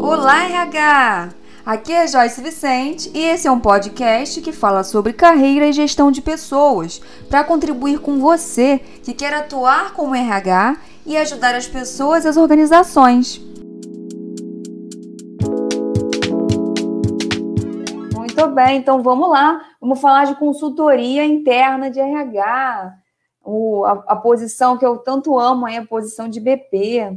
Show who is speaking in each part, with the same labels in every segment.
Speaker 1: Olá, RH! Aqui é Joyce Vicente e esse é um podcast que fala sobre carreira e gestão de pessoas para contribuir com você que quer atuar como RH e ajudar as pessoas e as organizações. Muito bem, então vamos lá. Vamos falar de consultoria interna de RH. O, a, a posição que eu tanto amo é a posição de BP.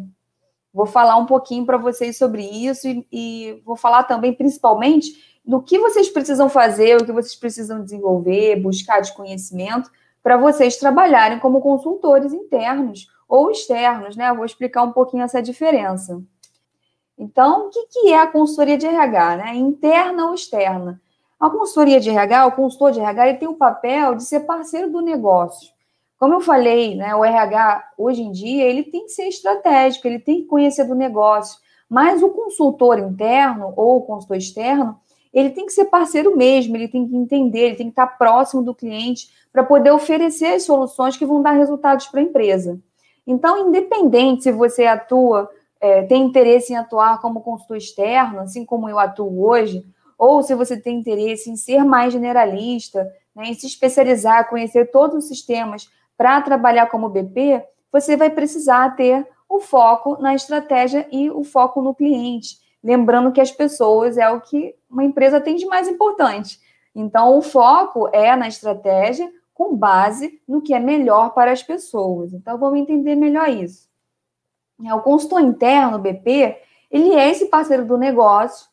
Speaker 1: Vou falar um pouquinho para vocês sobre isso e, e, vou falar também, principalmente, do que vocês precisam fazer, o que vocês precisam desenvolver, buscar de conhecimento, para vocês trabalharem como consultores internos ou externos, né? Vou explicar um pouquinho essa diferença. Então, o que, que é a consultoria de RH, né? Interna ou externa? A consultoria de RH, o consultor de RH, ele tem o papel de ser parceiro do negócio. Como eu falei, né, o RH hoje em dia ele tem que ser estratégico, ele tem que conhecer do negócio, mas o consultor interno ou o consultor externo, ele tem que ser parceiro mesmo, ele tem que entender, ele tem que estar próximo do cliente para poder oferecer as soluções que vão dar resultados para a empresa. Então, independente se você atua, é, tem interesse em atuar como consultor externo, assim como eu atuo hoje, ou se você tem interesse em ser mais generalista, né, em se especializar, conhecer todos os sistemas para trabalhar como BP, você vai precisar ter o foco na estratégia e o foco no cliente. Lembrando que as pessoas é o que uma empresa tem de mais importante. Então, o foco é na estratégia com base no que é melhor para as pessoas. Então, vamos entender melhor isso. O consultor interno, BP, ele é esse parceiro do negócio.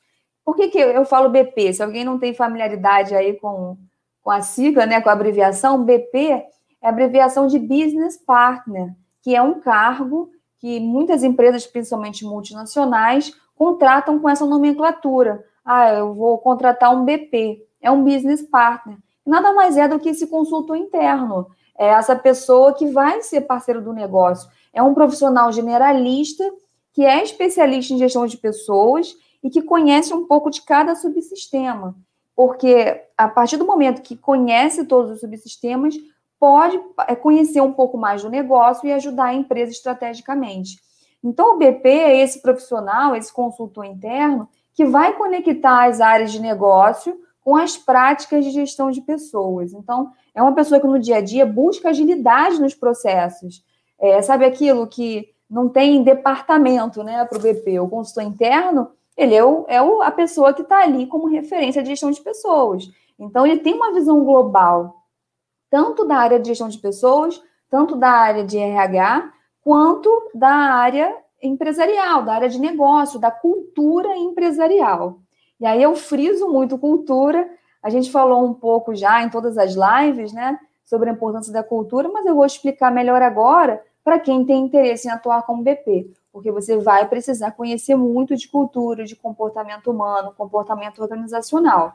Speaker 1: Por que, que eu falo BP? Se alguém não tem familiaridade aí com, com a sigla, né, com a abreviação, BP é a abreviação de Business Partner, que é um cargo que muitas empresas, principalmente multinacionais, contratam com essa nomenclatura. Ah, eu vou contratar um BP, é um Business Partner. Nada mais é do que esse consultor interno. É essa pessoa que vai ser parceiro do negócio. É um profissional generalista que é especialista em gestão de pessoas e que conhece um pouco de cada subsistema. Porque a partir do momento que conhece todos os subsistemas, pode é, conhecer um pouco mais do negócio e ajudar a empresa estrategicamente. Então, o BP é esse profissional, esse consultor interno, que vai conectar as áreas de negócio com as práticas de gestão de pessoas. Então, é uma pessoa que no dia a dia busca agilidade nos processos. É, sabe aquilo que não tem departamento né, para o BP? O consultor interno, ele é, o, é o, a pessoa que está ali como referência de gestão de pessoas. Então, ele tem uma visão global tanto da área de gestão de pessoas, tanto da área de RH, quanto da área empresarial, da área de negócio, da cultura empresarial. E aí eu friso muito cultura. A gente falou um pouco já em todas as lives, né, sobre a importância da cultura, mas eu vou explicar melhor agora para quem tem interesse em atuar como BP, porque você vai precisar conhecer muito de cultura, de comportamento humano, comportamento organizacional.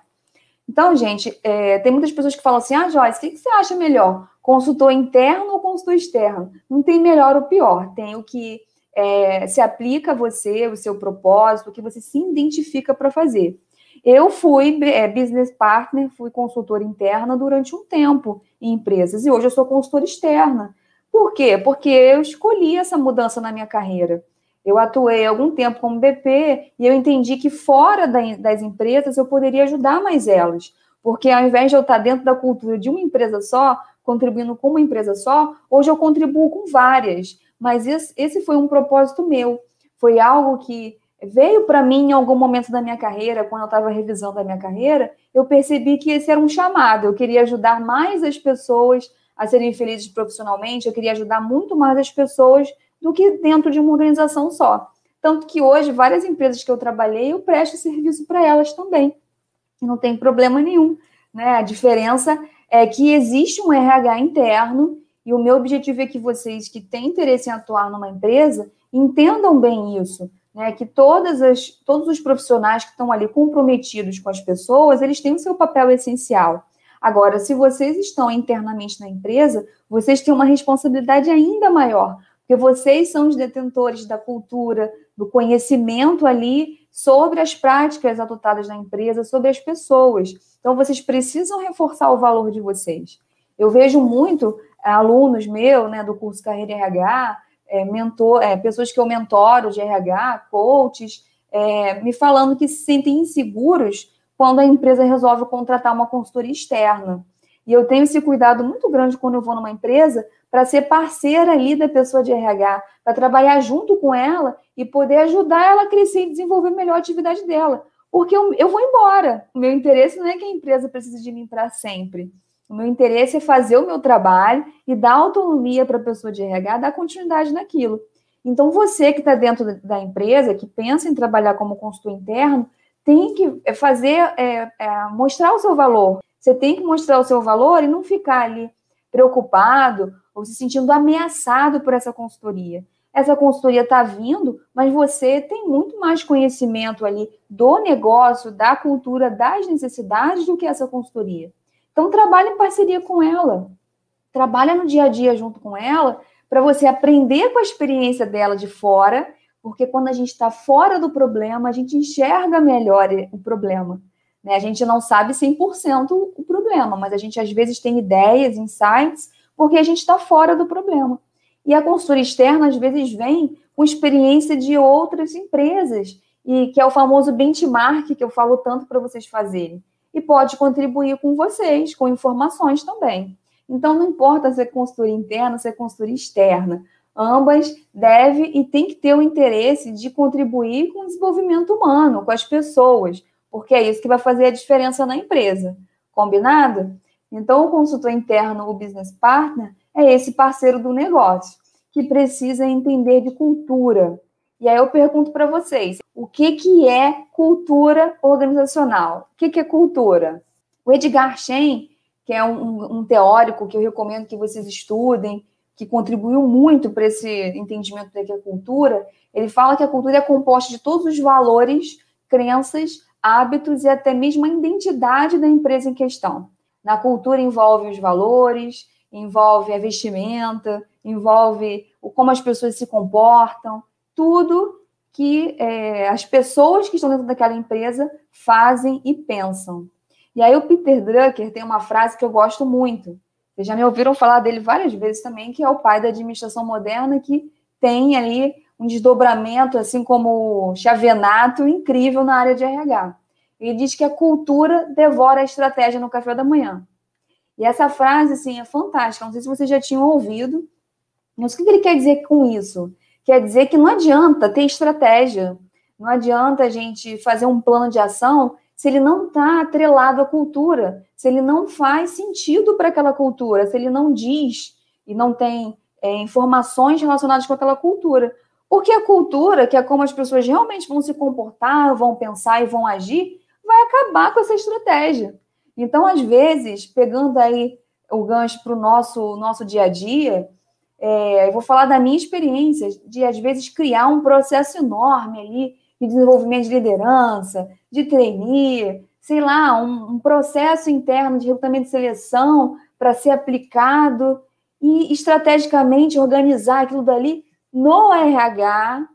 Speaker 1: Então, gente, é, tem muitas pessoas que falam assim: ah, Joyce, o que, que você acha melhor? Consultor interno ou consultor externo? Não tem melhor ou pior, tem o que é, se aplica a você, o seu propósito, o que você se identifica para fazer. Eu fui é, business partner, fui consultora interna durante um tempo em empresas e hoje eu sou consultora externa. Por quê? Porque eu escolhi essa mudança na minha carreira. Eu atuei algum tempo como BP e eu entendi que fora das empresas eu poderia ajudar mais elas. Porque ao invés de eu estar dentro da cultura de uma empresa só, contribuindo com uma empresa só, hoje eu contribuo com várias. Mas esse foi um propósito meu. Foi algo que veio para mim em algum momento da minha carreira, quando eu estava revisando a minha carreira, eu percebi que esse era um chamado. Eu queria ajudar mais as pessoas a serem felizes profissionalmente, eu queria ajudar muito mais as pessoas do que dentro de uma organização só. Tanto que hoje, várias empresas que eu trabalhei, eu presto serviço para elas também. Não tem problema nenhum. Né? A diferença é que existe um RH interno, e o meu objetivo é que vocês que têm interesse em atuar numa empresa entendam bem isso. Né, que todas as, todos os profissionais que estão ali comprometidos com as pessoas, eles têm o seu papel essencial. Agora, se vocês estão internamente na empresa, vocês têm uma responsabilidade ainda maior, porque vocês são os detentores da cultura, do conhecimento ali sobre as práticas adotadas na empresa, sobre as pessoas. Então, vocês precisam reforçar o valor de vocês. Eu vejo muito alunos meus, né, do curso Carreira RH, é, mentor, é, pessoas que eu mentoro de RH, coaches, é, me falando que se sentem inseguros quando a empresa resolve contratar uma consultoria externa. E eu tenho esse cuidado muito grande quando eu vou numa empresa para ser parceira ali da pessoa de RH, para trabalhar junto com ela e poder ajudar ela a crescer e desenvolver melhor a atividade dela. Porque eu, eu vou embora. O meu interesse não é que a empresa precise de mim para sempre. O meu interesse é fazer o meu trabalho e dar autonomia para a pessoa de RH, dar continuidade naquilo. Então, você que está dentro da empresa, que pensa em trabalhar como consultor interno, tem que é, fazer, é, é, mostrar o seu valor. Você tem que mostrar o seu valor e não ficar ali preocupado ou se sentindo ameaçado por essa consultoria. Essa consultoria está vindo, mas você tem muito mais conhecimento ali do negócio, da cultura, das necessidades do que essa consultoria. Então, trabalhe em parceria com ela. Trabalha no dia a dia junto com ela para você aprender com a experiência dela de fora, porque quando a gente está fora do problema, a gente enxerga melhor o problema. Né? A gente não sabe 100% o problema, mas a gente às vezes tem ideias, insights, porque a gente está fora do problema. E a consultoria externa às vezes vem com experiência de outras empresas, e que é o famoso benchmark que eu falo tanto para vocês fazerem e pode contribuir com vocês, com informações também. Então, não importa se é consultoria interna, se é consultoria externa, ambas devem e tem que ter o interesse de contribuir com o desenvolvimento humano, com as pessoas, porque é isso que vai fazer a diferença na empresa. Combinado? Então, o consultor interno, o business partner, é esse parceiro do negócio, que precisa entender de cultura, e aí eu pergunto para vocês, o que, que é cultura organizacional? O que, que é cultura? O Edgar Schein, que é um, um teórico que eu recomendo que vocês estudem, que contribuiu muito para esse entendimento do que é cultura, ele fala que a cultura é composta de todos os valores, crenças, hábitos e até mesmo a identidade da empresa em questão. Na cultura envolve os valores, envolve a vestimenta, envolve o como as pessoas se comportam, tudo que é, as pessoas que estão dentro daquela empresa fazem e pensam. E aí o Peter Drucker tem uma frase que eu gosto muito. Vocês já me ouviram falar dele várias vezes também, que é o pai da administração moderna, que tem ali um desdobramento, assim como chavenato, incrível na área de RH. Ele diz que a cultura devora a estratégia no café da manhã. E essa frase, assim, é fantástica. Não sei se vocês já tinham ouvido. Mas o que ele quer dizer com isso? Quer dizer que não adianta ter estratégia, não adianta a gente fazer um plano de ação se ele não está atrelado à cultura, se ele não faz sentido para aquela cultura, se ele não diz e não tem é, informações relacionadas com aquela cultura. Porque a cultura, que é como as pessoas realmente vão se comportar, vão pensar e vão agir, vai acabar com essa estratégia. Então, às vezes, pegando aí o gancho para o nosso, nosso dia a dia, é, eu vou falar da minha experiência de, às vezes, criar um processo enorme ali de desenvolvimento de liderança, de trainee, sei lá, um, um processo interno de recrutamento de seleção para ser aplicado e estrategicamente organizar aquilo dali no RH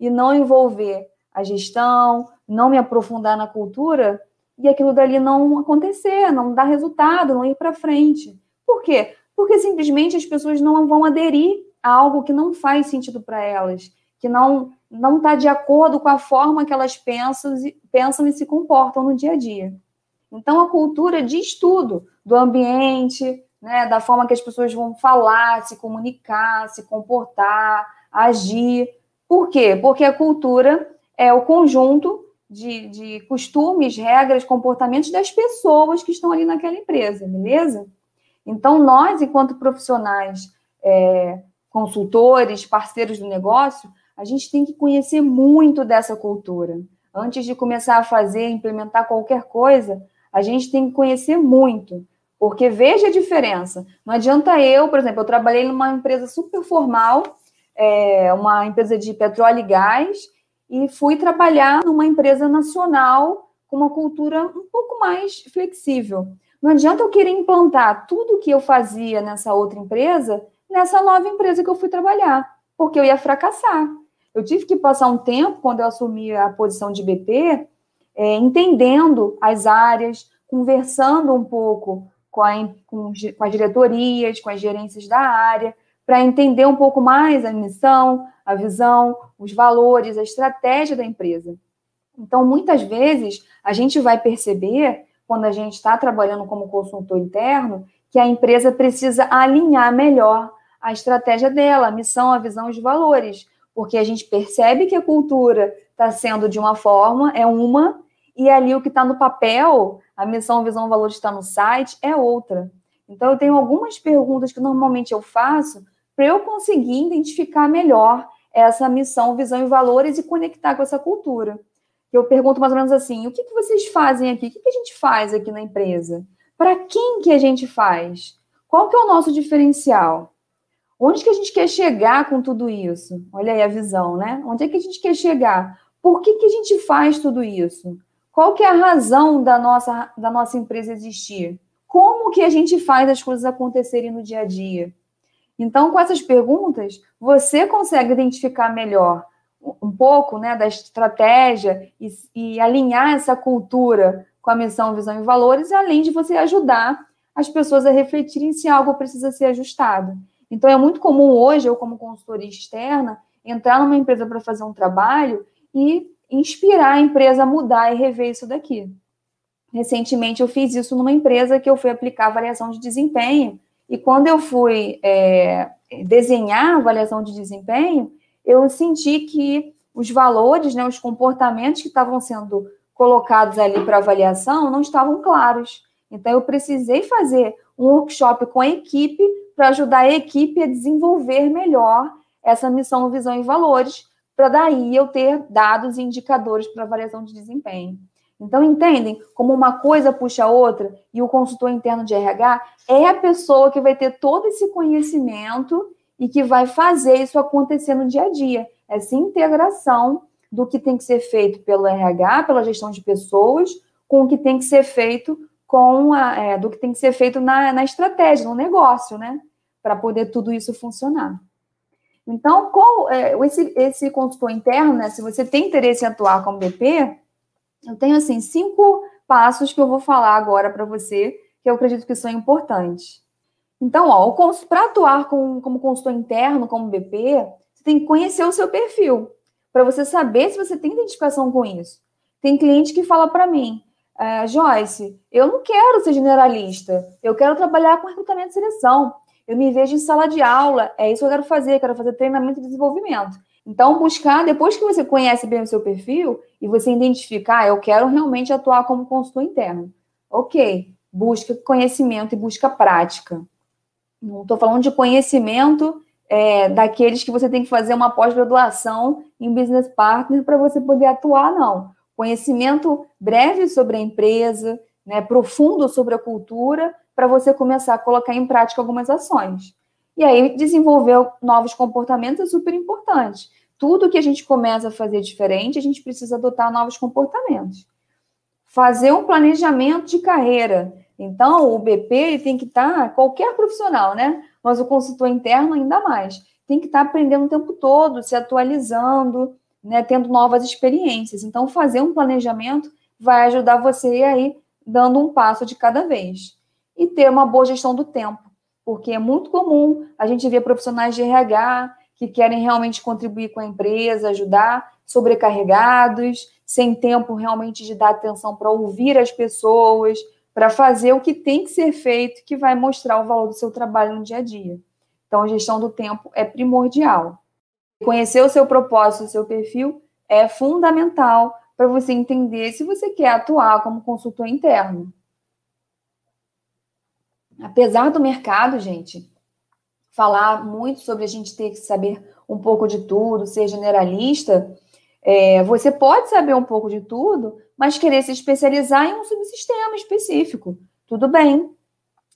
Speaker 1: e não envolver a gestão, não me aprofundar na cultura e aquilo dali não acontecer, não dar resultado, não ir para frente. Por quê? porque simplesmente as pessoas não vão aderir a algo que não faz sentido para elas, que não não está de acordo com a forma que elas pensam, pensam e se comportam no dia a dia. Então, a cultura diz tudo do ambiente, né, da forma que as pessoas vão falar, se comunicar, se comportar, agir. Por quê? Porque a cultura é o conjunto de, de costumes, regras, comportamentos das pessoas que estão ali naquela empresa, beleza? Então, nós, enquanto profissionais, é, consultores, parceiros do negócio, a gente tem que conhecer muito dessa cultura. Antes de começar a fazer, implementar qualquer coisa, a gente tem que conhecer muito. Porque veja a diferença. Não adianta eu, por exemplo, eu trabalhei numa empresa super formal, é, uma empresa de petróleo e gás, e fui trabalhar numa empresa nacional com uma cultura um pouco mais flexível. Não adianta eu querer implantar tudo que eu fazia nessa outra empresa nessa nova empresa que eu fui trabalhar, porque eu ia fracassar. Eu tive que passar um tempo, quando eu assumi a posição de BP, é, entendendo as áreas, conversando um pouco com, a, com, com as diretorias, com as gerências da área, para entender um pouco mais a missão, a visão, os valores, a estratégia da empresa. Então, muitas vezes, a gente vai perceber, quando a gente está trabalhando como consultor interno, que a empresa precisa alinhar melhor a estratégia dela, a missão, a visão, os valores, porque a gente percebe que a cultura está sendo de uma forma, é uma, e ali o que está no papel, a missão, a visão, o valor está no site, é outra. Então, eu tenho algumas perguntas que normalmente eu faço para eu conseguir identificar melhor essa missão, visão e valores e conectar com essa cultura. Eu pergunto mais ou menos assim: o que, que vocês fazem aqui? O que, que a gente faz aqui na empresa? Para quem que a gente faz? Qual que é o nosso diferencial? Onde que a gente quer chegar com tudo isso? Olha aí a visão, né? Onde é que a gente quer chegar? Por que, que a gente faz tudo isso? Qual que é a razão da nossa, da nossa empresa existir? Como que a gente faz as coisas acontecerem no dia a dia? Então, com essas perguntas, você consegue identificar melhor um pouco né, da estratégia e, e alinhar essa cultura com a missão, visão e valores, além de você ajudar as pessoas a refletirem se algo precisa ser ajustado. Então, é muito comum hoje, eu, como consultoria externa, entrar numa empresa para fazer um trabalho e inspirar a empresa a mudar e rever isso daqui. Recentemente, eu fiz isso numa empresa que eu fui aplicar avaliação de desempenho, e quando eu fui é, desenhar a avaliação de desempenho, eu senti que os valores, né, os comportamentos que estavam sendo colocados ali para avaliação não estavam claros. Então, eu precisei fazer um workshop com a equipe para ajudar a equipe a desenvolver melhor essa missão, visão e valores, para daí eu ter dados e indicadores para avaliação de desempenho. Então, entendem como uma coisa puxa a outra e o consultor interno de RH é a pessoa que vai ter todo esse conhecimento e que vai fazer isso acontecer no dia a dia. Essa integração do que tem que ser feito pelo RH, pela gestão de pessoas, com o que tem que ser feito com a, é, do que tem que ser feito na, na estratégia, no negócio, né? Para poder tudo isso funcionar. Então, qual, é, esse, esse consultor interno, né? Se você tem interesse em atuar como BP, eu tenho assim cinco passos que eu vou falar agora para você, que eu acredito que são importantes. Então, ó, para atuar com, como consultor interno, como BP, você tem que conhecer o seu perfil para você saber se você tem identificação com isso. Tem cliente que fala para mim, é, Joyce, eu não quero ser generalista, eu quero trabalhar com recrutamento e seleção. Eu me vejo em sala de aula, é isso que eu quero fazer, quero fazer treinamento e desenvolvimento. Então, buscar, depois que você conhece bem o seu perfil e você identificar, ah, eu quero realmente atuar como consultor interno. Ok, busca conhecimento e busca prática. Não estou falando de conhecimento é, daqueles que você tem que fazer uma pós-graduação em business partner para você poder atuar, não. Conhecimento breve sobre a empresa, né, profundo sobre a cultura, para você começar a colocar em prática algumas ações. E aí, desenvolver novos comportamentos é super importante. Tudo que a gente começa a fazer diferente, a gente precisa adotar novos comportamentos. Fazer um planejamento de carreira. Então, o BP tem que estar, tá, qualquer profissional, né? mas o consultor interno ainda mais. Tem que estar aprendendo o tempo todo, se atualizando, né, tendo novas experiências. Então, fazer um planejamento vai ajudar você a ir dando um passo de cada vez. E ter uma boa gestão do tempo, porque é muito comum a gente ver profissionais de RH que querem realmente contribuir com a empresa, ajudar, sobrecarregados, sem tempo realmente de dar atenção para ouvir as pessoas, para fazer o que tem que ser feito, que vai mostrar o valor do seu trabalho no dia a dia. Então, a gestão do tempo é primordial. Conhecer o seu propósito, o seu perfil é fundamental para você entender se você quer atuar como consultor interno. Apesar do mercado, gente, falar muito sobre a gente ter que saber um pouco de tudo, ser generalista, é, você pode saber um pouco de tudo, mas querer se especializar em um subsistema específico. Tudo bem.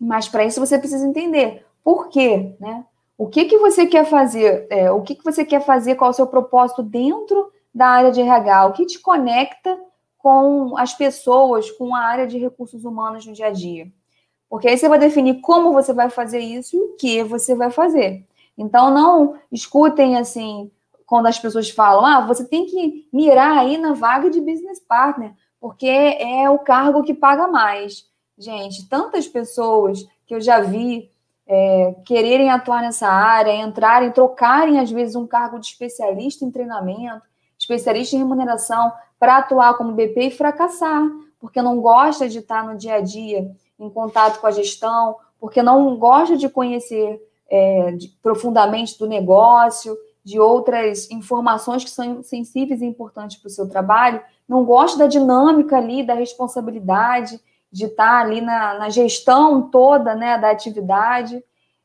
Speaker 1: Mas para isso você precisa entender por quê, né? O que, que você quer fazer? É, o que, que você quer fazer? Qual é o seu propósito dentro da área de RH? O que te conecta com as pessoas, com a área de recursos humanos no dia a dia? Porque aí você vai definir como você vai fazer isso e o que você vai fazer. Então, não escutem assim, quando as pessoas falam, ah, você tem que mirar aí na vaga de business partner, porque é o cargo que paga mais. Gente, tantas pessoas que eu já vi é, quererem atuar nessa área, entrarem, trocarem, às vezes, um cargo de especialista em treinamento, especialista em remuneração, para atuar como BP e fracassar, porque não gosta de estar no dia a dia em contato com a gestão, porque não gosta de conhecer é, de, profundamente do negócio, de outras informações que são sensíveis e importantes para o seu trabalho, não gosta da dinâmica ali, da responsabilidade, de estar ali na, na gestão toda né, da atividade,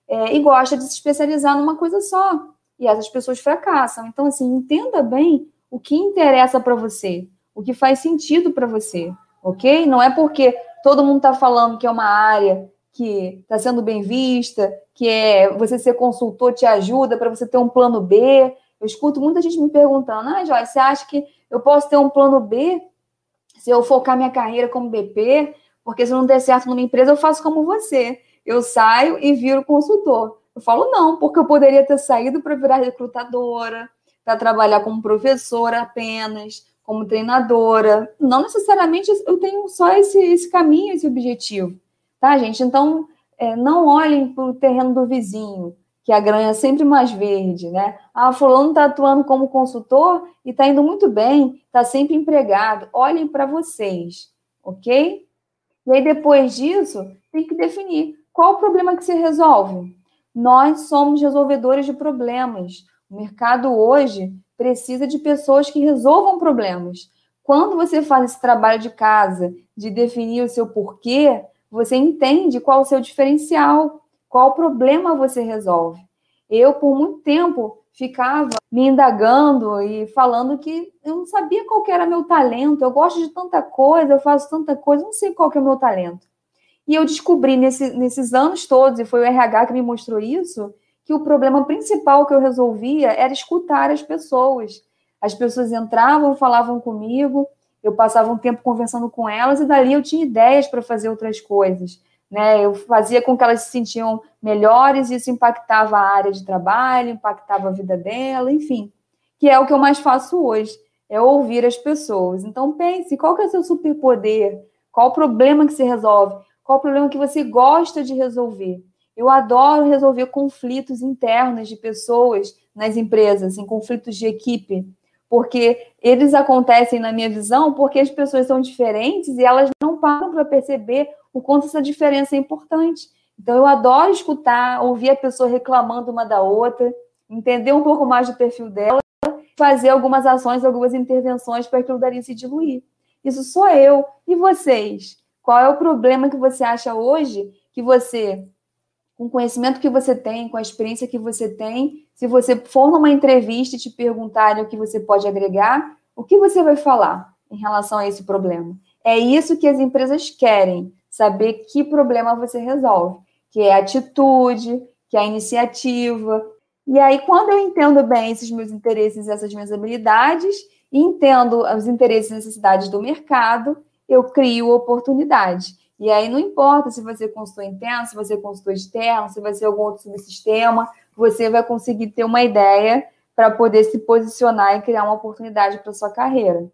Speaker 1: é, e gosta de se especializar numa coisa só. E essas pessoas fracassam. Então, assim, entenda bem o que interessa para você, o que faz sentido para você, ok? Não é porque todo mundo está falando que é uma área que está sendo bem vista, que é você ser consultor te ajuda para você ter um plano B. Eu escuto muita gente me perguntando, ah, Joyce, você acha que eu posso ter um plano B se eu focar minha carreira como BP? Porque se não der certo numa empresa, eu faço como você. Eu saio e viro consultor. Eu falo, não, porque eu poderia ter saído para virar recrutadora, para trabalhar como professora apenas, como treinadora. Não necessariamente eu tenho só esse, esse caminho, esse objetivo, tá, gente? Então, é, não olhem para o terreno do vizinho, que a grana é sempre mais verde, né? Ah, fulano está atuando como consultor e está indo muito bem, está sempre empregado. Olhem para vocês, ok? E aí, depois disso, tem que definir qual o problema que se resolve. Nós somos resolvedores de problemas. O mercado hoje precisa de pessoas que resolvam problemas. Quando você faz esse trabalho de casa, de definir o seu porquê, você entende qual o seu diferencial, qual problema você resolve. Eu, por muito tempo, ficava me indagando e falando que eu não sabia qual era meu talento. Eu gosto de tanta coisa, eu faço tanta coisa, não sei qual é o meu talento. E eu descobri nesse, nesses anos todos, e foi o RH que me mostrou isso, que o problema principal que eu resolvia era escutar as pessoas. As pessoas entravam, falavam comigo, eu passava um tempo conversando com elas e dali eu tinha ideias para fazer outras coisas. Né? Eu fazia com que elas se sentiam melhores, e isso impactava a área de trabalho, impactava a vida dela, enfim, que é o que eu mais faço hoje, é ouvir as pessoas. Então pense, qual que é o seu superpoder? Qual o problema que se resolve? Qual o problema que você gosta de resolver? Eu adoro resolver conflitos internos de pessoas nas empresas, em conflitos de equipe, porque eles acontecem, na minha visão, porque as pessoas são diferentes e elas não param para perceber o quanto essa diferença é importante. Então, eu adoro escutar, ouvir a pessoa reclamando uma da outra, entender um pouco mais do perfil dela, fazer algumas ações, algumas intervenções para aquilo dali se diluir. Isso sou eu. E vocês? Qual é o problema que você acha hoje que você com o conhecimento que você tem, com a experiência que você tem, se você for numa entrevista e te perguntarem o que você pode agregar, o que você vai falar em relação a esse problema? É isso que as empresas querem, saber que problema você resolve, que é a atitude, que é a iniciativa. E aí, quando eu entendo bem esses meus interesses, essas minhas habilidades, e entendo os interesses e necessidades do mercado, eu crio oportunidade. E aí não importa se você é consultor interno, se você é consultor externo, se vai ser algum outro subsistema, você vai conseguir ter uma ideia para poder se posicionar e criar uma oportunidade para sua carreira.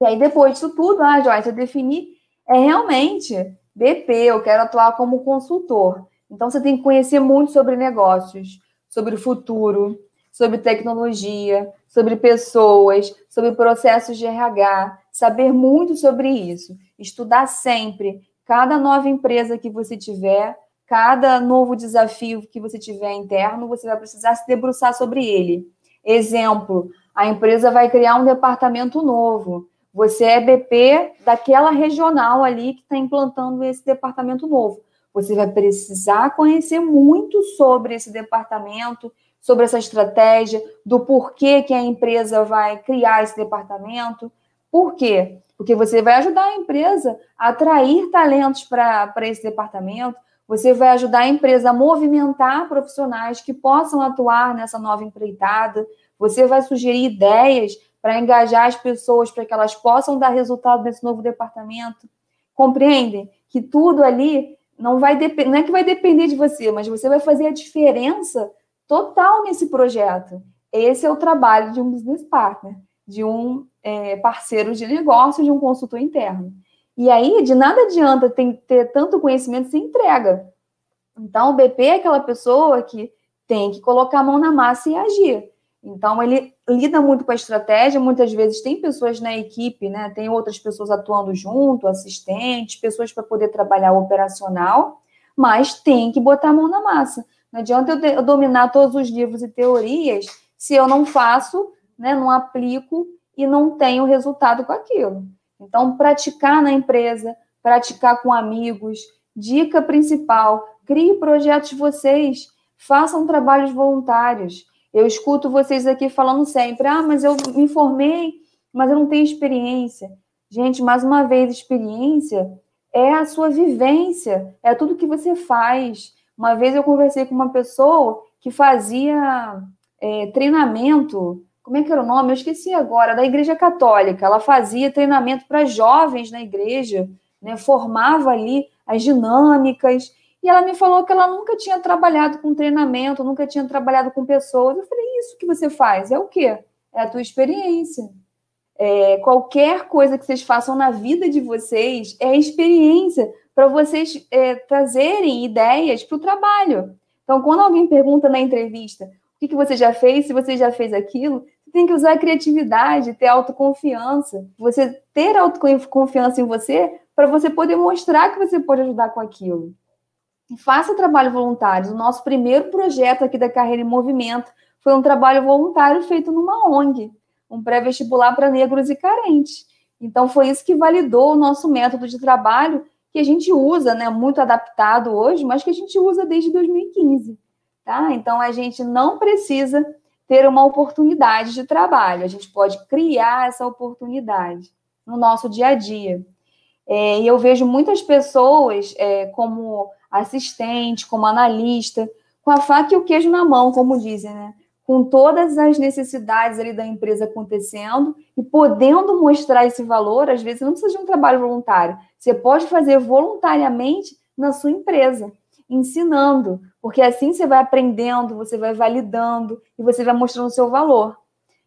Speaker 1: E aí, depois disso tudo, ah, Joyce, eu defini, é realmente BP, eu quero atuar como consultor. Então, você tem que conhecer muito sobre negócios, sobre o futuro, sobre tecnologia, sobre pessoas, sobre processos de RH, saber muito sobre isso, estudar sempre. Cada nova empresa que você tiver, cada novo desafio que você tiver interno, você vai precisar se debruçar sobre ele. Exemplo, a empresa vai criar um departamento novo. Você é BP daquela regional ali que está implantando esse departamento novo. Você vai precisar conhecer muito sobre esse departamento, sobre essa estratégia, do porquê que a empresa vai criar esse departamento. Por quê? Porque você vai ajudar a empresa a atrair talentos para esse departamento, você vai ajudar a empresa a movimentar profissionais que possam atuar nessa nova empreitada, você vai sugerir ideias para engajar as pessoas para que elas possam dar resultado nesse novo departamento. Compreendem que tudo ali não vai não é que vai depender de você, mas você vai fazer a diferença total nesse projeto. Esse é o trabalho de um business partner, de um é, parceiro de negócio, de um consultor interno. E aí, de nada adianta ter, tanto conhecimento sem entrega. Então, o BP é aquela pessoa que tem que colocar a mão na massa e agir. Então, ele lida muito com a estratégia. Muitas vezes tem pessoas na equipe, né? Tem outras pessoas atuando junto, assistentes, pessoas para poder trabalhar operacional, mas tem que botar a mão na massa. Não adianta eu dominar todos os livros e teorias se eu não faço, né, não aplico e não tenho resultado com aquilo. Então, praticar na empresa, praticar com amigos. Dica principal: crie projetos vocês, façam trabalhos voluntários. Eu escuto vocês aqui falando sempre: ah, mas eu me formei, mas eu não tenho experiência. Gente, mais uma vez, experiência é a sua vivência, é tudo que você faz. Uma vez eu conversei com uma pessoa que fazia é, treinamento, como é que era o nome? Eu esqueci agora, da Igreja Católica. Ela fazia treinamento para jovens na igreja, né, formava ali as dinâmicas. E ela me falou que ela nunca tinha trabalhado com treinamento, nunca tinha trabalhado com pessoas. Eu falei, isso que você faz é o quê? É a tua experiência. É, qualquer coisa que vocês façam na vida de vocês é experiência para vocês é, trazerem ideias para o trabalho. Então, quando alguém pergunta na entrevista o que, que você já fez, se você já fez aquilo, você tem que usar a criatividade, ter autoconfiança. Você ter autoconfiança em você para você poder mostrar que você pode ajudar com aquilo. Faça trabalho voluntário. O nosso primeiro projeto aqui da Carreira em Movimento foi um trabalho voluntário feito numa ONG, um pré-vestibular para negros e carentes. Então, foi isso que validou o nosso método de trabalho, que a gente usa, né, muito adaptado hoje, mas que a gente usa desde 2015. Tá? Então, a gente não precisa ter uma oportunidade de trabalho, a gente pode criar essa oportunidade no nosso dia a dia. É, e eu vejo muitas pessoas é, como assistente, como analista, com a faca e o queijo na mão, como dizem, né? Com todas as necessidades ali da empresa acontecendo e podendo mostrar esse valor, às vezes não precisa de um trabalho voluntário. Você pode fazer voluntariamente na sua empresa ensinando, porque assim você vai aprendendo, você vai validando e você vai mostrando o seu valor.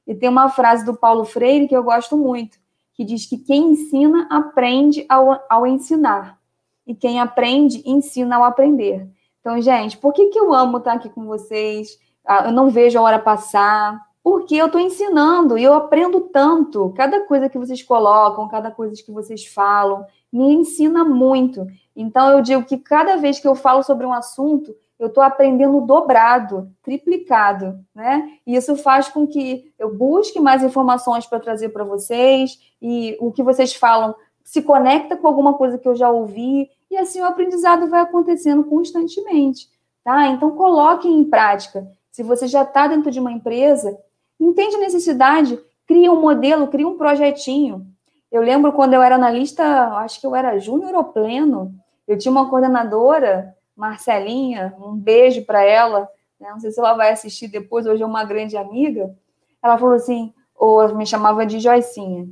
Speaker 1: E tem uma frase do Paulo Freire que eu gosto muito, que diz que quem ensina aprende ao, ao ensinar, e quem aprende ensina ao aprender. Então, gente, por que, que eu amo estar aqui com vocês? Ah, eu não vejo a hora passar, porque eu estou ensinando e eu aprendo tanto. Cada coisa que vocês colocam, cada coisa que vocês falam, me ensina muito. Então, eu digo que cada vez que eu falo sobre um assunto, eu estou aprendendo dobrado, triplicado, né? E isso faz com que eu busque mais informações para trazer para vocês e o que vocês falam se conecta com alguma coisa que eu já ouvi e assim o aprendizado vai acontecendo constantemente, tá? Então coloquem em prática. Se você já está dentro de uma empresa, entende a necessidade, cria um modelo, cria um projetinho. Eu lembro quando eu era analista, acho que eu era júnior ou pleno, eu tinha uma coordenadora, Marcelinha, um beijo para ela, né? não sei se ela vai assistir depois, hoje é uma grande amiga. Ela falou assim, ou me chamava de Joicinha,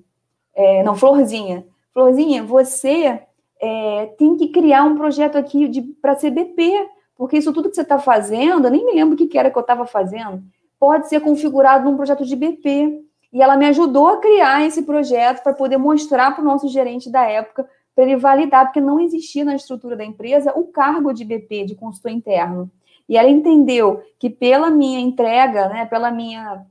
Speaker 1: é, não, Florzinha. Florzinha, você é, tem que criar um projeto aqui para CBP, porque isso tudo que você está fazendo, eu nem me lembro o que, que era que eu estava fazendo, pode ser configurado num projeto de BP. E ela me ajudou a criar esse projeto para poder mostrar para o nosso gerente da época para ele validar, porque não existia na estrutura da empresa o cargo de BP, de consultor interno. E ela entendeu que pela minha entrega, né, pela minha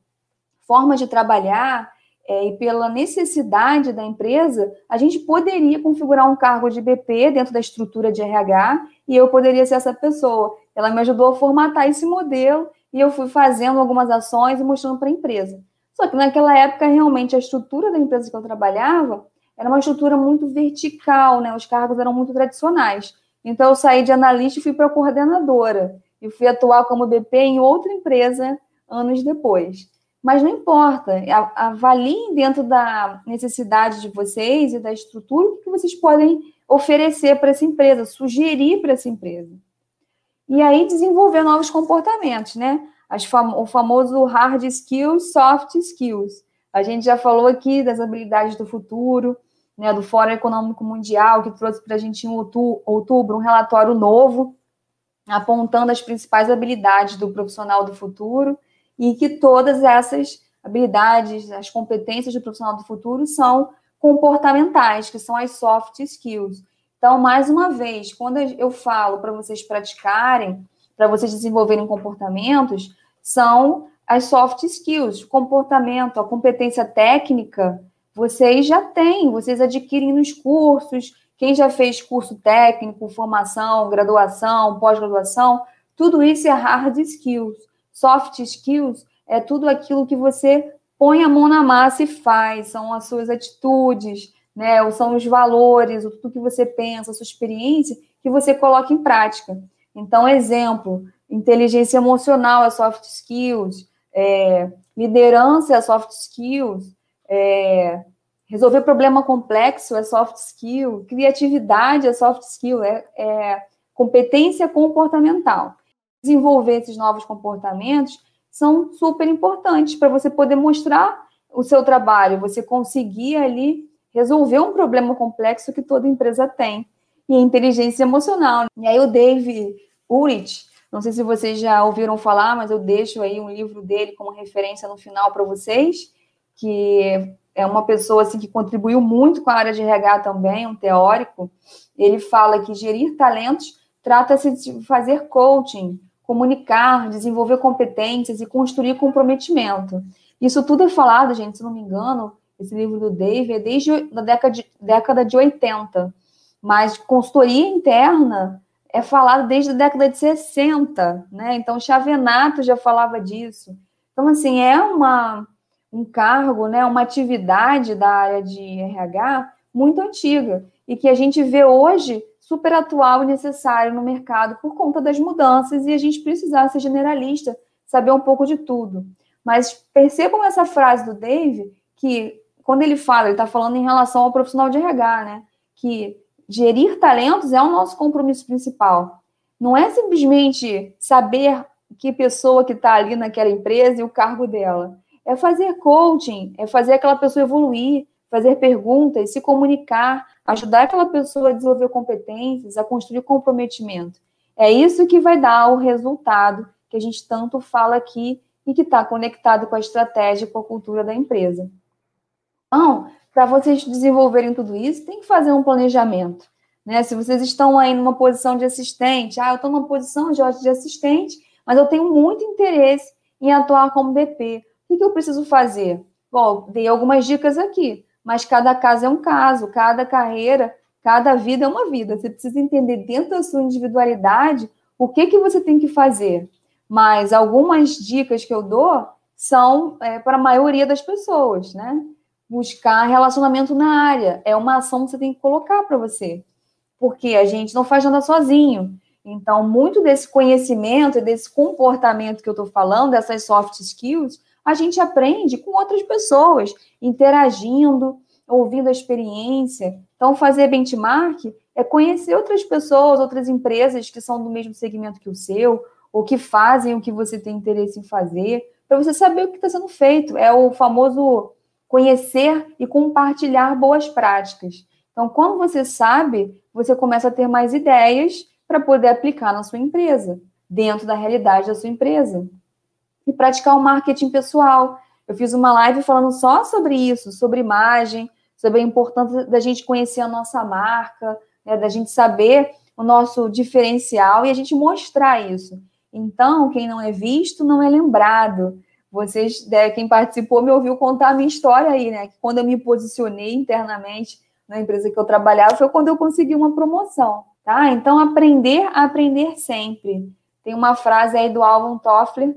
Speaker 1: forma de trabalhar é, e pela necessidade da empresa, a gente poderia configurar um cargo de BP dentro da estrutura de RH e eu poderia ser essa pessoa. Ela me ajudou a formatar esse modelo e eu fui fazendo algumas ações e mostrando para a empresa. Só que naquela época, realmente, a estrutura da empresa que eu trabalhava era uma estrutura muito vertical, né? Os cargos eram muito tradicionais. Então, eu saí de analista e fui para coordenadora. E fui atuar como BP em outra empresa anos depois. Mas não importa, avaliem dentro da necessidade de vocês e da estrutura o que vocês podem oferecer para essa empresa, sugerir para essa empresa. E aí desenvolver novos comportamentos, né? Fam o famoso hard skills, soft skills. A gente já falou aqui das habilidades do futuro, né, do Fórum Econômico Mundial, que trouxe para a gente em outubro um relatório novo, apontando as principais habilidades do profissional do futuro, e que todas essas habilidades, as competências do profissional do futuro são comportamentais, que são as soft skills. Então, mais uma vez, quando eu falo para vocês praticarem, para vocês desenvolverem comportamentos, são as soft skills, comportamento, a competência técnica, vocês já têm, vocês adquirem nos cursos. Quem já fez curso técnico, formação, graduação, pós-graduação, tudo isso é hard skills. Soft skills é tudo aquilo que você põe a mão na massa e faz, são as suas atitudes, né? Ou são os valores, o tudo que você pensa, a sua experiência, que você coloca em prática. Então, exemplo, inteligência emocional é soft skills, é, liderança é soft skills, é, resolver problema complexo é soft skill, criatividade é soft skill, é, é competência comportamental. Desenvolver esses novos comportamentos são super importantes para você poder mostrar o seu trabalho, você conseguir ali resolver um problema complexo que toda empresa tem. E a inteligência emocional. E aí o Dave Urich, não sei se vocês já ouviram falar, mas eu deixo aí um livro dele como referência no final para vocês, que é uma pessoa assim que contribuiu muito com a área de RH também, um teórico. Ele fala que gerir talentos trata-se de fazer coaching, comunicar, desenvolver competências e construir comprometimento. Isso tudo é falado, gente, se não me engano, esse livro do Dave é desde a década de, década de 80. Mas consultoria interna é falado desde a década de 60, né? Então, Chavenato já falava disso. Então, assim, é uma, um cargo, né, uma atividade da área de RH muito antiga e que a gente vê hoje super atual e necessário no mercado por conta das mudanças e a gente precisar ser generalista, saber um pouco de tudo. Mas percebam essa frase do Dave, que quando ele fala, ele está falando em relação ao profissional de RH, né? Que gerir talentos é o nosso compromisso principal. Não é simplesmente saber que pessoa que está ali naquela empresa e o cargo dela. É fazer coaching, é fazer aquela pessoa evoluir, fazer perguntas, se comunicar, ajudar aquela pessoa a desenvolver competências, a construir comprometimento. É isso que vai dar o resultado que a gente tanto fala aqui e que está conectado com a estratégia, com a cultura da empresa. Então, para vocês desenvolverem tudo isso, tem que fazer um planejamento. Né? Se vocês estão aí numa posição de assistente, ah, eu estou numa posição de assistente, mas eu tenho muito interesse em atuar como BP. O que, eu preciso fazer? Bom, dei algumas dicas aqui, mas cada caso é um caso, cada carreira, cada vida é uma vida. Você precisa entender dentro da sua individualidade o que, que você tem que fazer. Mas algumas dicas que eu dou são é, para a maioria das pessoas, né? buscar relacionamento na área. É uma ação que você tem que colocar para você. Porque a gente não faz nada sozinho. Então, muito desse conhecimento, desse comportamento que eu estou falando, dessas soft skills, a gente aprende com outras pessoas, interagindo, ouvindo a experiência. Então, fazer benchmark é conhecer outras pessoas, outras empresas que são do mesmo segmento que o seu, ou que fazem o que você tem interesse em fazer, para você saber o que está sendo feito. É o famoso conhecer e compartilhar boas práticas. Então, quando você sabe, você começa a ter mais ideias para poder aplicar na sua empresa, dentro da realidade da sua empresa. E praticar o marketing pessoal. Eu fiz uma live falando só sobre isso, sobre imagem, sobre a importância da gente conhecer a nossa marca, né, da gente saber o nosso diferencial e a gente mostrar isso. Então, quem não é visto não é lembrado. Vocês, né, quem participou, me ouviu contar a minha história aí, né? Que quando eu me posicionei internamente na empresa que eu trabalhava, foi quando eu consegui uma promoção, tá? Então, aprender aprender sempre. Tem uma frase aí do Alvin Toffler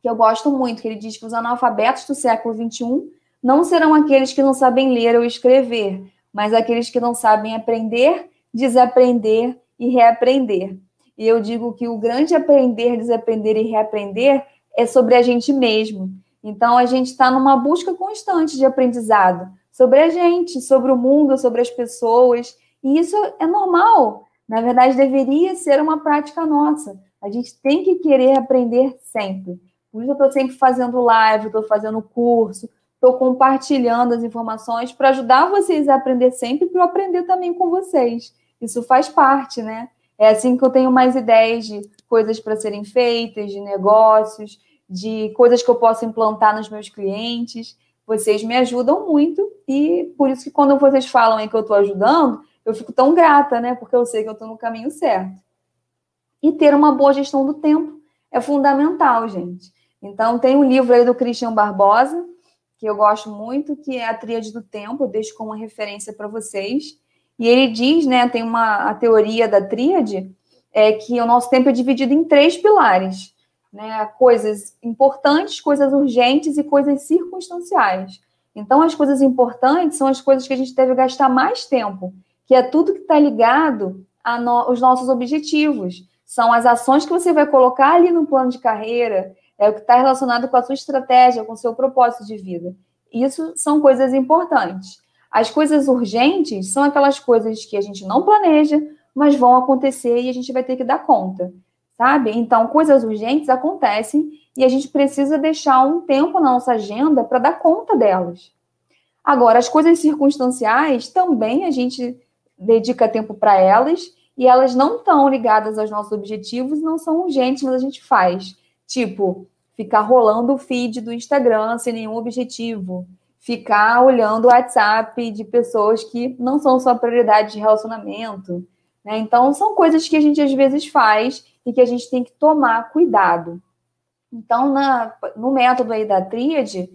Speaker 1: que eu gosto muito, que ele diz que os analfabetos do século XXI não serão aqueles que não sabem ler ou escrever, mas aqueles que não sabem aprender, desaprender e reaprender. E eu digo que o grande aprender, desaprender e reaprender é sobre a gente mesmo. Então, a gente está numa busca constante de aprendizado sobre a gente, sobre o mundo, sobre as pessoas. E isso é normal. Na verdade, deveria ser uma prática nossa. A gente tem que querer aprender sempre. Por isso, eu estou sempre fazendo live, estou fazendo curso, estou compartilhando as informações para ajudar vocês a aprender sempre, para eu aprender também com vocês. Isso faz parte, né? É assim que eu tenho mais ideias de coisas para serem feitas, de negócios, de coisas que eu posso implantar nos meus clientes. Vocês me ajudam muito e por isso que quando vocês falam aí que eu estou ajudando, eu fico tão grata, né? Porque eu sei que eu estou no caminho certo. E ter uma boa gestão do tempo é fundamental, gente. Então, tem um livro aí do Christian Barbosa, que eu gosto muito, que é a Tríade do Tempo, eu deixo como referência para vocês. E ele diz, né, tem uma a teoria da tríade, é que o nosso tempo é dividido em três pilares, né? Coisas importantes, coisas urgentes e coisas circunstanciais. Então, as coisas importantes são as coisas que a gente deve gastar mais tempo, que é tudo que está ligado aos no, nossos objetivos. São as ações que você vai colocar ali no plano de carreira, é o que está relacionado com a sua estratégia, com o seu propósito de vida. Isso são coisas importantes. As coisas urgentes são aquelas coisas que a gente não planeja, mas vão acontecer e a gente vai ter que dar conta, sabe? Então, coisas urgentes acontecem e a gente precisa deixar um tempo na nossa agenda para dar conta delas. Agora, as coisas circunstanciais também a gente dedica tempo para elas e elas não estão ligadas aos nossos objetivos, não são urgentes, mas a gente faz. Tipo, ficar rolando o feed do Instagram sem nenhum objetivo, ficar olhando o WhatsApp de pessoas que não são sua prioridade de relacionamento. Né? Então, são coisas que a gente às vezes faz e que a gente tem que tomar cuidado. Então, na, no método aí da tríade,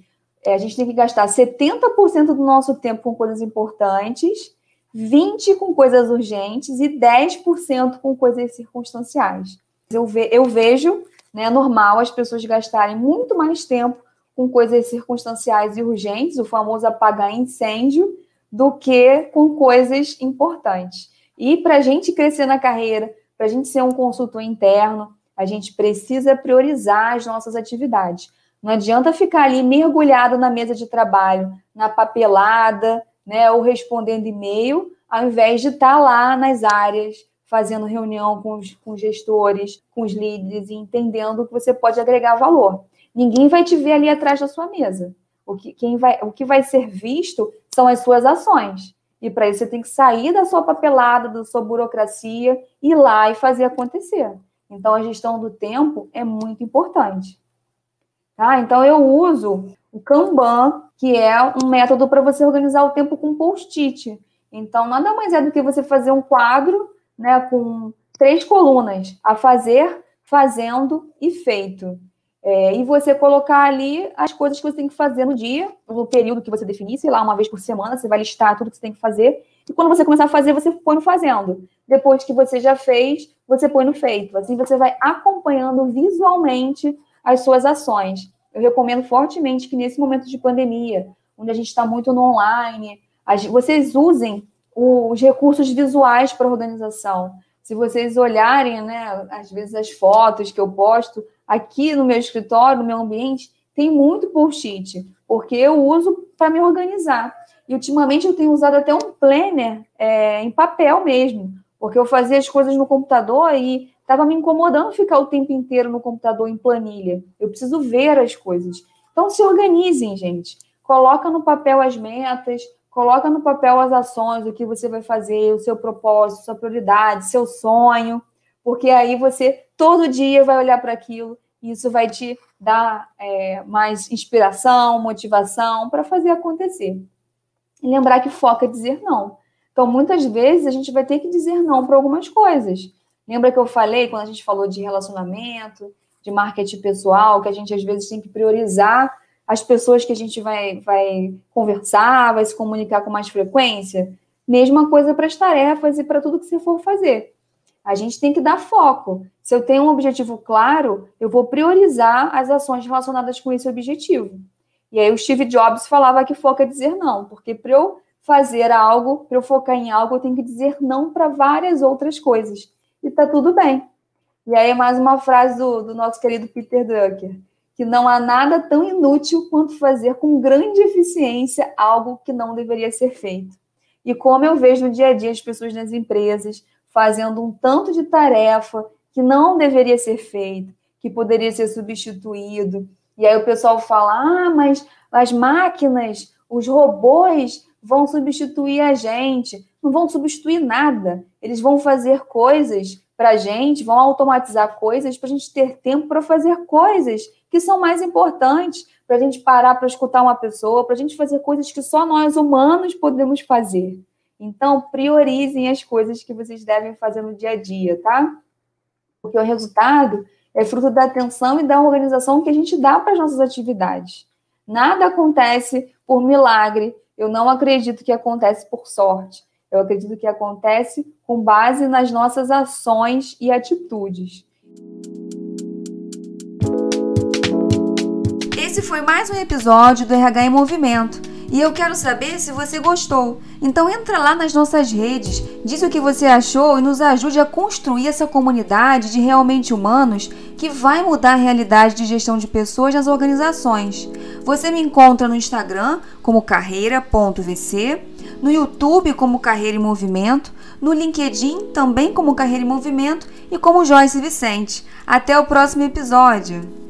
Speaker 1: é, a gente tem que gastar 70% do nosso tempo com coisas importantes, 20% com coisas urgentes e 10% com coisas circunstanciais. Eu, ve, eu vejo né, normal as pessoas gastarem muito mais tempo com coisas circunstanciais e urgentes, o famoso apagar incêndio, do que com coisas importantes. E para a gente crescer na carreira, para a gente ser um consultor interno, a gente precisa priorizar as nossas atividades. Não adianta ficar ali mergulhado na mesa de trabalho, na papelada, né, ou respondendo e-mail, ao invés de estar lá nas áreas fazendo reunião com os, com gestores, com os líderes e entendendo que você pode agregar valor. Ninguém vai te ver ali atrás da sua mesa. O que, quem vai, o que vai ser visto são as suas ações. E para isso você tem que sair da sua papelada, da sua burocracia, ir lá e fazer acontecer. Então a gestão do tempo é muito importante. Tá? Então eu uso o Kanban, que é um método para você organizar o tempo com post-it. Então nada mais é do que você fazer um quadro né, com três colunas: a fazer, fazendo e feito. É, e você colocar ali as coisas que você tem que fazer no dia, no período que você definir, sei lá, uma vez por semana, você vai listar tudo que você tem que fazer. E quando você começar a fazer, você põe no fazendo. Depois que você já fez, você põe no feito. Assim você vai acompanhando visualmente as suas ações. Eu recomendo fortemente que nesse momento de pandemia, onde a gente está muito no online, vocês usem os recursos visuais para organização. Se vocês olharem, né, às vezes as fotos que eu posto aqui no meu escritório, no meu ambiente, tem muito post-it, porque eu uso para me organizar. E ultimamente eu tenho usado até um planner é, em papel mesmo, porque eu fazia as coisas no computador e estava me incomodando ficar o tempo inteiro no computador em planilha. Eu preciso ver as coisas. Então se organizem, gente. Coloca no papel as metas, Coloca no papel as ações, o que você vai fazer, o seu propósito, sua prioridade, seu sonho, porque aí você todo dia vai olhar para aquilo e isso vai te dar é, mais inspiração, motivação para fazer acontecer. E lembrar que foca é dizer não. Então, muitas vezes a gente vai ter que dizer não para algumas coisas. Lembra que eu falei quando a gente falou de relacionamento, de marketing pessoal, que a gente às vezes tem que priorizar as pessoas que a gente vai, vai conversar, vai se comunicar com mais frequência. Mesma coisa para as tarefas e para tudo que você for fazer. A gente tem que dar foco. Se eu tenho um objetivo claro, eu vou priorizar as ações relacionadas com esse objetivo. E aí o Steve Jobs falava que foco é dizer não, porque para eu fazer algo, para eu focar em algo, eu tenho que dizer não para várias outras coisas. E tá tudo bem. E aí mais uma frase do, do nosso querido Peter Drucker que não há nada tão inútil quanto fazer com grande eficiência algo que não deveria ser feito. E como eu vejo no dia a dia as pessoas nas empresas fazendo um tanto de tarefa que não deveria ser feito, que poderia ser substituído. E aí o pessoal fala: ah, mas as máquinas, os robôs vão substituir a gente. Não vão substituir nada. Eles vão fazer coisas para a gente, vão automatizar coisas para a gente ter tempo para fazer coisas que são mais importantes para a gente parar para escutar uma pessoa, para a gente fazer coisas que só nós humanos podemos fazer. Então, priorizem as coisas que vocês devem fazer no dia a dia, tá? Porque o resultado é fruto da atenção e da organização que a gente dá para as nossas atividades. Nada acontece por milagre. Eu não acredito que acontece por sorte. Eu acredito que acontece com base nas nossas ações e atitudes. Esse foi mais um episódio do RH em Movimento. E eu quero saber se você gostou. Então entra lá nas nossas redes, diz o que você achou e nos ajude a construir essa comunidade de realmente humanos que vai mudar a realidade de gestão de pessoas nas organizações. Você me encontra no Instagram como carreira.vc, no YouTube como Carreira em Movimento, no LinkedIn também como Carreira em Movimento e como Joyce Vicente. Até o próximo episódio!